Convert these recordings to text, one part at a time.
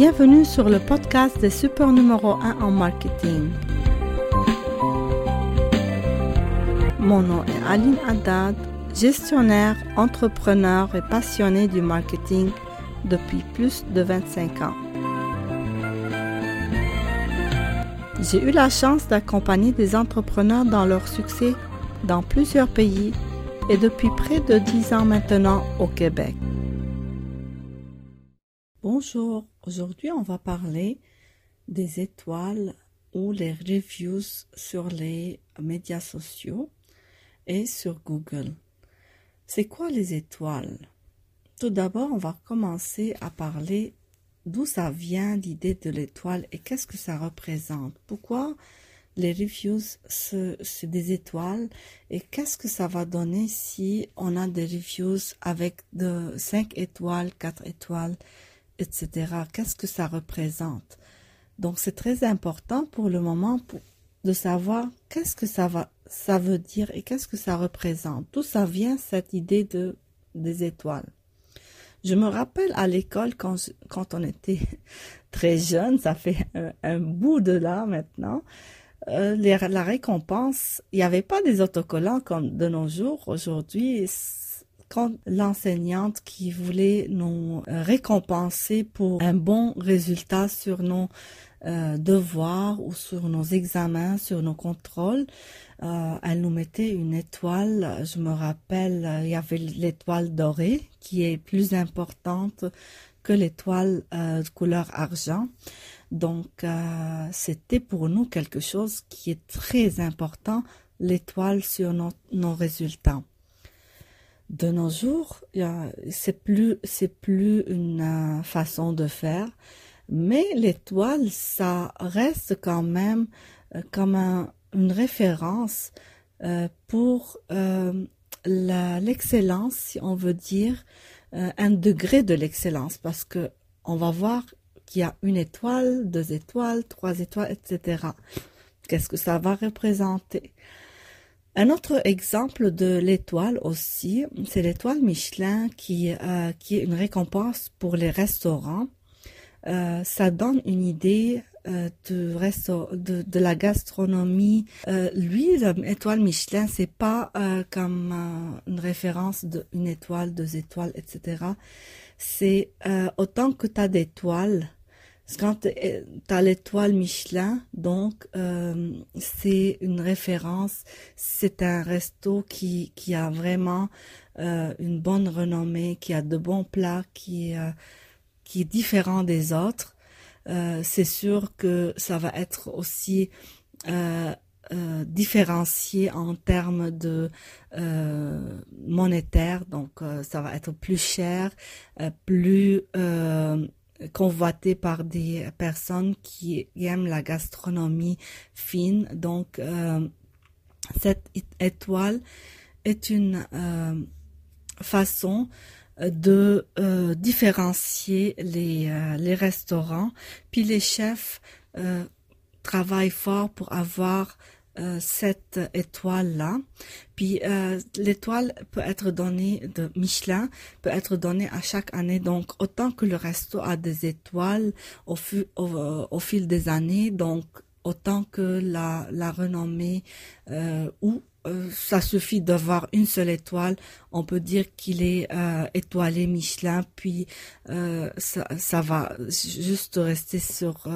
Bienvenue sur le podcast des super numéro 1 en marketing. Mon nom est Aline Haddad, gestionnaire, entrepreneur et passionné du marketing depuis plus de 25 ans. J'ai eu la chance d'accompagner des entrepreneurs dans leur succès dans plusieurs pays et depuis près de 10 ans maintenant au Québec. Bonjour, aujourd'hui on va parler des étoiles ou les reviews sur les médias sociaux et sur Google. C'est quoi les étoiles? Tout d'abord, on va commencer à parler d'où ça vient l'idée de l'étoile et qu'est-ce que ça représente. Pourquoi les reviews c'est des étoiles et qu'est-ce que ça va donner si on a des reviews avec de 5 étoiles, 4 étoiles etc. Qu'est-ce que ça représente? Donc c'est très important pour le moment de savoir qu'est-ce que ça va, ça veut dire et qu'est-ce que ça représente. D'où ça vient cette idée de des étoiles? Je me rappelle à l'école quand, quand on était très jeune, ça fait un, bout de là maintenant, euh, la récompense, il n'y avait pas des autocollants comme de nos jours. Aujourd'hui, l'enseignante qui voulait nous euh, récompenser pour un bon résultat sur nos euh, devoirs ou sur nos examens, sur nos contrôles, euh, elle nous mettait une étoile. Je me rappelle, il y avait l'étoile dorée qui est plus importante que l'étoile de couleur argent. Donc, c'était pour nous quelque chose qui est très important, l'étoile sur nos résultats de nos jours, c'est plus c'est plus une euh, façon de faire, mais l'étoile, ça reste quand même euh, comme une référence euh, pour l'excellence, si on veut dire, un degré de l'excellence, parce que on va voir qu'il y a une étoile, deux étoiles, trois étoiles, etc. Qu'est-ce que ça va représenter? Un autre exemple de l'étoile aussi, c'est l'étoile Michelin qui, euh, qui est une récompense pour les restaurants. Euh, ça donne une idée euh, de, de, de, la gastronomie. Euh, lui, l'étoile Michelin, c'est pas euh, comme euh, une référence d'une étoile, deux étoiles, etc. C'est autant que tu as d'étoiles, quand tu as l'étoile Michelin, donc euh, c'est une référence, c'est un resto qui, qui a vraiment euh, une bonne renommée, qui a de bons plats, qui, euh, qui est différent des autres. Euh, c'est sûr que ça va être aussi euh, euh, différencié en termes de monétaire, donc ça va être plus cher, plus convoité par des personnes qui aiment la gastronomie fine. Donc, euh, cette étoile est une euh, façon de euh, différencier les, les restaurants. Puis les chefs travaillent fort pour avoir euh, cette étoile-là. Puis euh, l'étoile peut être donnée de Michelin, peut être donnée à chaque année. Donc autant que le resto a des étoiles au, au fil des années, donc autant que la, renommée euh, ou euh, ça suffit d'avoir une seule étoile, on peut dire qu'il est euh, étoilé Michelin, puis euh, ça, ça, va juste rester sur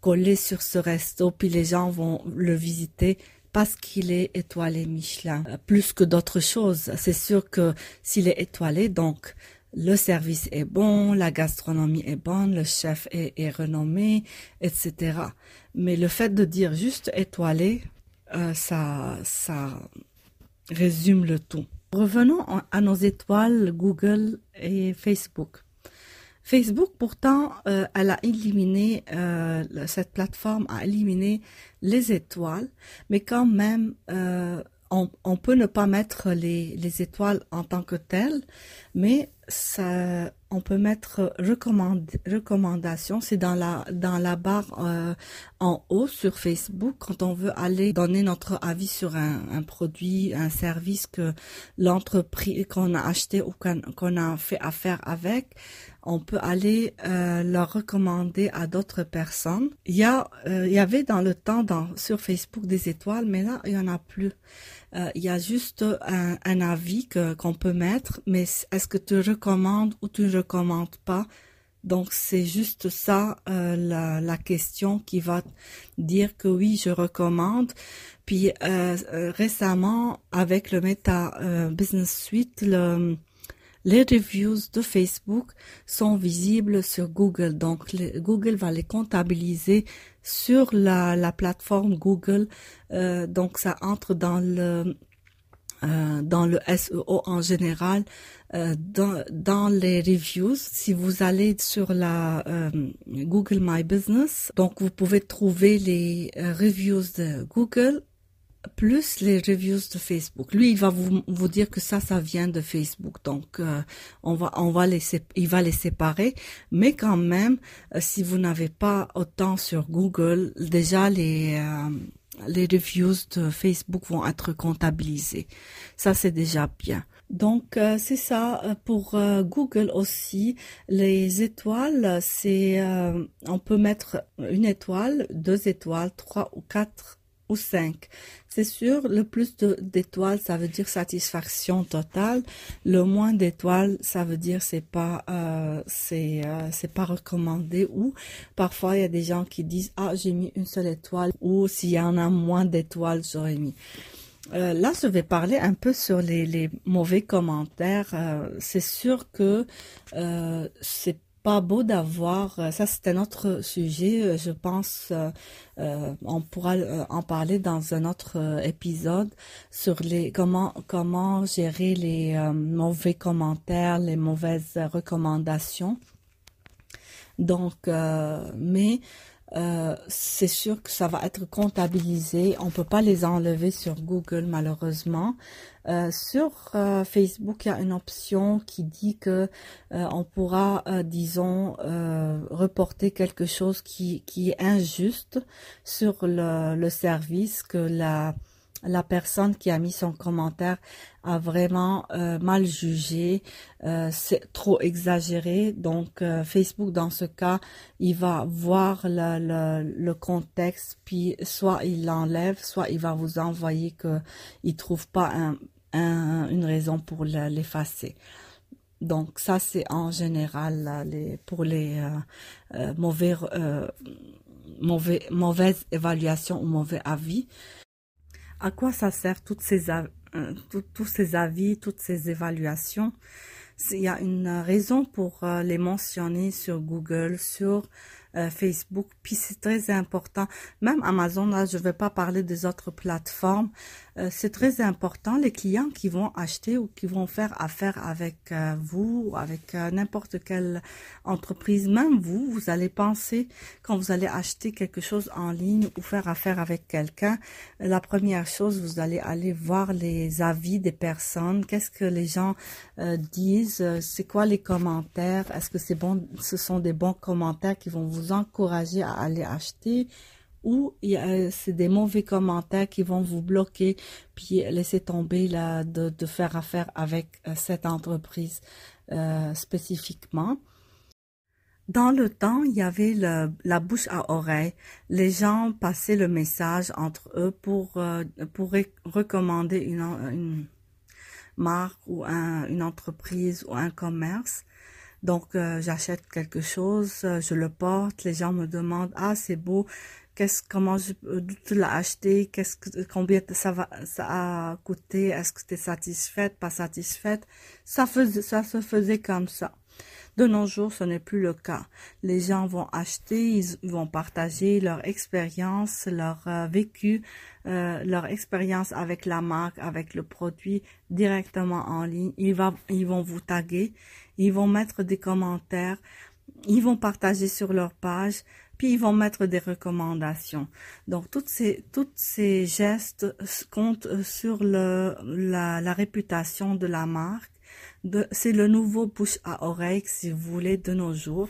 collé sur ce resto, puis les gens vont le visiter parce qu'il est étoilé Michelin, plus que d'autres choses. C'est sûr que s'il est étoilé, donc le service est bon, la gastronomie est bonne, le chef est, est renommé, etc. Mais le fait de dire juste étoilé, euh, ça, ça résume le tout. Revenons à nos étoiles Google et Facebook. Facebook, pourtant, euh, elle a éliminé, euh, cette plateforme a éliminé les étoiles, mais quand même, on, on, peut ne pas mettre les, les étoiles en tant que telles, mais ça, on peut mettre recommande, recommandation, c'est dans la dans la barre euh, en haut sur Facebook quand on veut aller donner notre avis sur un, un produit, un service que l'entreprise qu'on a acheté ou qu'on a fait affaire avec, on peut aller euh, recommander à d'autres personnes. Il y a euh, il y avait dans le temps sur Facebook des étoiles, mais là il y en a plus. Euh, il y a juste un, avis qu'on peut mettre, mais est-ce que tu recommandes ou tu recommande pas? Donc c'est juste ça euh, la, question qui va dire que oui, je recommande. Puis récemment, avec le Meta Business Suite, le, les reviews de Facebook sont visibles sur Google. Donc Google va les comptabiliser sur la, la plateforme Google. Euh, donc ça entre dans le euh, dans le SEO en général, euh, dans, les reviews, si vous allez sur la Google My Business, donc vous pouvez trouver les reviews de Google plus les reviews de Facebook. Lui, il va vous, vous dire que ça, ça vient de Facebook. Donc, on va, on va les, il va les séparer. Mais quand même, si vous n'avez pas autant sur Google, déjà les, les reviews de Facebook vont être comptabilisés. Ça, c'est déjà bien. Donc euh, c'est ça euh, pour euh, Google aussi. Les étoiles, c'est on peut mettre une étoile, deux étoiles, trois ou quatre ou 5. C'est sûr, le plus d'étoiles, ça veut dire satisfaction totale. Le moins d'étoiles, ça veut dire c'est pas euh, euh, c'est pas recommandé ou parfois il y a des gens qui disent ah j'ai mis une seule étoile ou s'il y en a moins d'étoiles j'aurais mis. Euh, là, je vais parler un peu sur les, mauvais commentaires. Euh, c'est sûr que c'est pas beau d'avoir, euh, ça c'est un autre sujet, euh, je pense, euh, on pourra en parler dans un autre épisode sur les comment comment gérer les mauvais commentaires, les mauvaises recommandations. Donc, mais euh, c'est sûr que ça va être comptabilisé. On peut pas les enlever sur Google malheureusement. Euh, sur euh, Facebook, il y a une option qui dit que on pourra, disons, reporter quelque chose qui, qui est injuste sur le, le service que la la personne qui a mis son commentaire a vraiment euh, mal jugé, euh, c'est trop exagéré. Donc euh, Facebook, dans ce cas, il va voir le, contexte, puis soit il l'enlève, soit il va vous envoyer que il trouve pas un, un, une raison pour l'effacer. Donc ça, c'est en général pour les mauvais, mauvais, mauvaises évaluations ou mauvais avis à quoi ça sert toutes ces, euh, tous ces avis, toutes ces évaluations? Il y a une raison pour euh, les mentionner sur Google, sur euh, Facebook. Puis c'est très important. Même Amazon, là, je ne vais pas parler des autres plateformes. Euh, c'est très important. Les clients qui vont acheter ou qui vont faire affaire avec euh, vous, avec n'importe quelle entreprise, même vous, vous allez penser quand vous allez acheter quelque chose en ligne ou faire affaire avec quelqu'un, la première chose, vous allez aller voir les avis des personnes. Qu'est-ce que les gens disent? C'est quoi les commentaires? Est-ce que c'est bon? Ce sont des bons commentaires qui vont vous encourager à aller acheter ou c'est des mauvais commentaires qui vont vous bloquer puis laisser tomber là, de, faire affaire avec euh, cette entreprise euh, spécifiquement. Dans le temps, il y avait la bouche à oreille. Les gens passaient le message entre eux pour, euh, pour recommander une, marque ou un, une entreprise ou un commerce. Donc, euh, j'achète quelque chose, euh, je le porte, les gens me demandent, ah, c'est beau, qu'est-ce, comment je, tu l'as acheté, qu'est-ce que, combien ça va, ça a coûté, est-ce que tu es satisfaite, pas satisfaite? Ça faisait, ça se faisait comme ça. De nos jours, ce n'est plus le cas. Les gens vont acheter, ils vont partager leur expérience, leur euh, vécu, euh, leur expérience avec la marque, avec le produit directement en ligne. Ils, ils vont vous taguer, ils vont mettre des commentaires, ils vont partager sur leur page, puis ils vont mettre des recommandations. Donc, toutes ces, ces gestes comptent sur le, la, la réputation de la marque c'est le nouveau bouche à oreille, si vous voulez, de nos jours.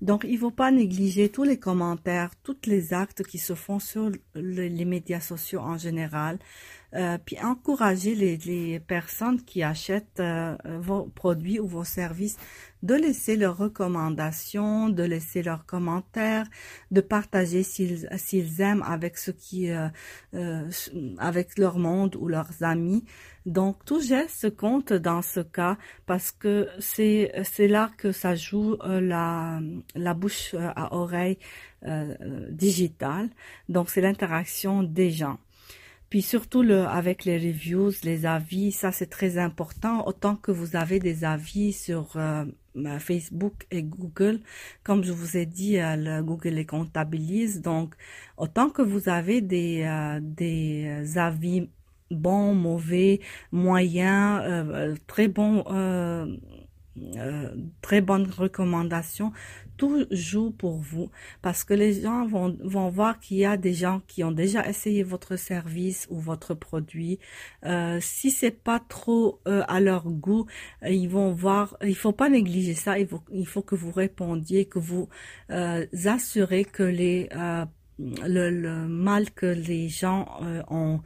Donc, il ne faut pas négliger tous les commentaires, tous les actes qui se font sur les médias sociaux en général. Euh, puis encourager les, les, personnes qui achètent euh, vos produits ou vos services de laisser leurs recommandations, de laisser leurs commentaires, de partager s'ils aiment avec ce qui, euh, euh, avec leur monde ou leurs amis. Donc tout geste compte dans ce cas parce que c'est c'est là que ça joue la la bouche à oreille digitale. Donc c'est l'interaction des gens. Puis surtout le, avec les reviews, les avis, ça c'est très important. Autant que vous avez des avis sur euh, Facebook et Google, comme je vous ai dit, euh, le Google les comptabilise. Donc, autant que vous avez des, euh, des avis bons, mauvais, moyens, très bons euh, très. Tout joue pour vous parce que les gens vont, vont voir qu'il y a des gens qui ont déjà essayé votre service ou votre produit. Euh, si c'est pas trop euh, à leur goût, ils vont voir. Il faut pas négliger ça. Il faut, il faut que vous répondiez, que vous assurez que les le, mal que les gens euh, ont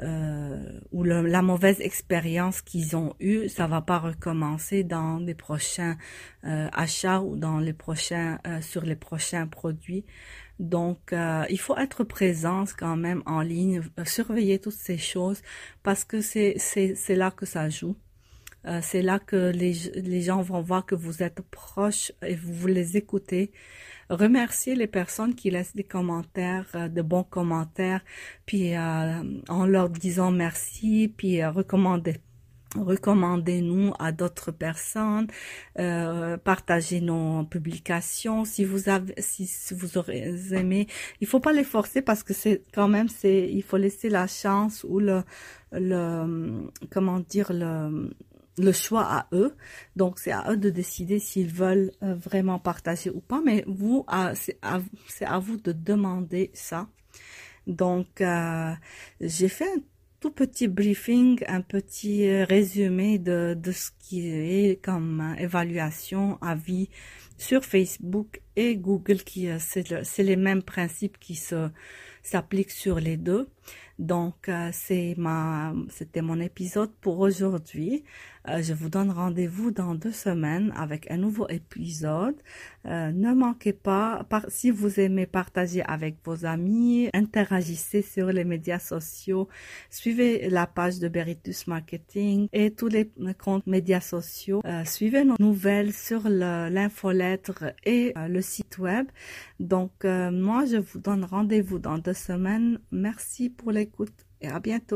euh, ou la mauvaise expérience qu'ils ont eue, ça va pas recommencer dans les prochains euh, achats ou dans les prochains sur les prochains produits. Donc, il faut être présent quand même en ligne, surveiller toutes ces choses parce que c'est là que ça joue. c'est là que les, les gens vont voir que vous êtes proche et vous les écoutez remercier les personnes qui laissent des commentaires, euh, de bons commentaires, puis euh, en leur disant merci, puis euh, recommander recommandez-nous à d'autres personnes, euh, partagez nos publications. Si vous avez, si, vous aurez aimé, il faut pas les forcer parce que c'est quand même c'est, il faut laisser la chance ou le, le, comment dire le, le choix à eux. Donc, c'est à eux de décider s'ils veulent euh, vraiment partager ou pas. Mais vous, c'est à, vous de demander ça. Donc, euh, j'ai fait un tout petit briefing, un petit euh, résumé de, de ce qui est comme évaluation, avis sur Facebook et Google, qui c'est les mêmes principes qui s'appliquent sur les deux. Donc, c'est ma, c'était mon épisode pour aujourd'hui. Euh, je vous donne rendez-vous dans deux semaines avec un nouveau épisode. Euh, ne manquez pas, si vous aimez partager avec vos amis, interagissez sur les médias sociaux, suivez la page de Beritus Marketing et tous les comptes médias sociaux. suivez nos nouvelles sur l'infolettre et le site web. Donc, moi, je vous donne rendez-vous dans deux semaine. Merci pour l'écoute et à bientôt.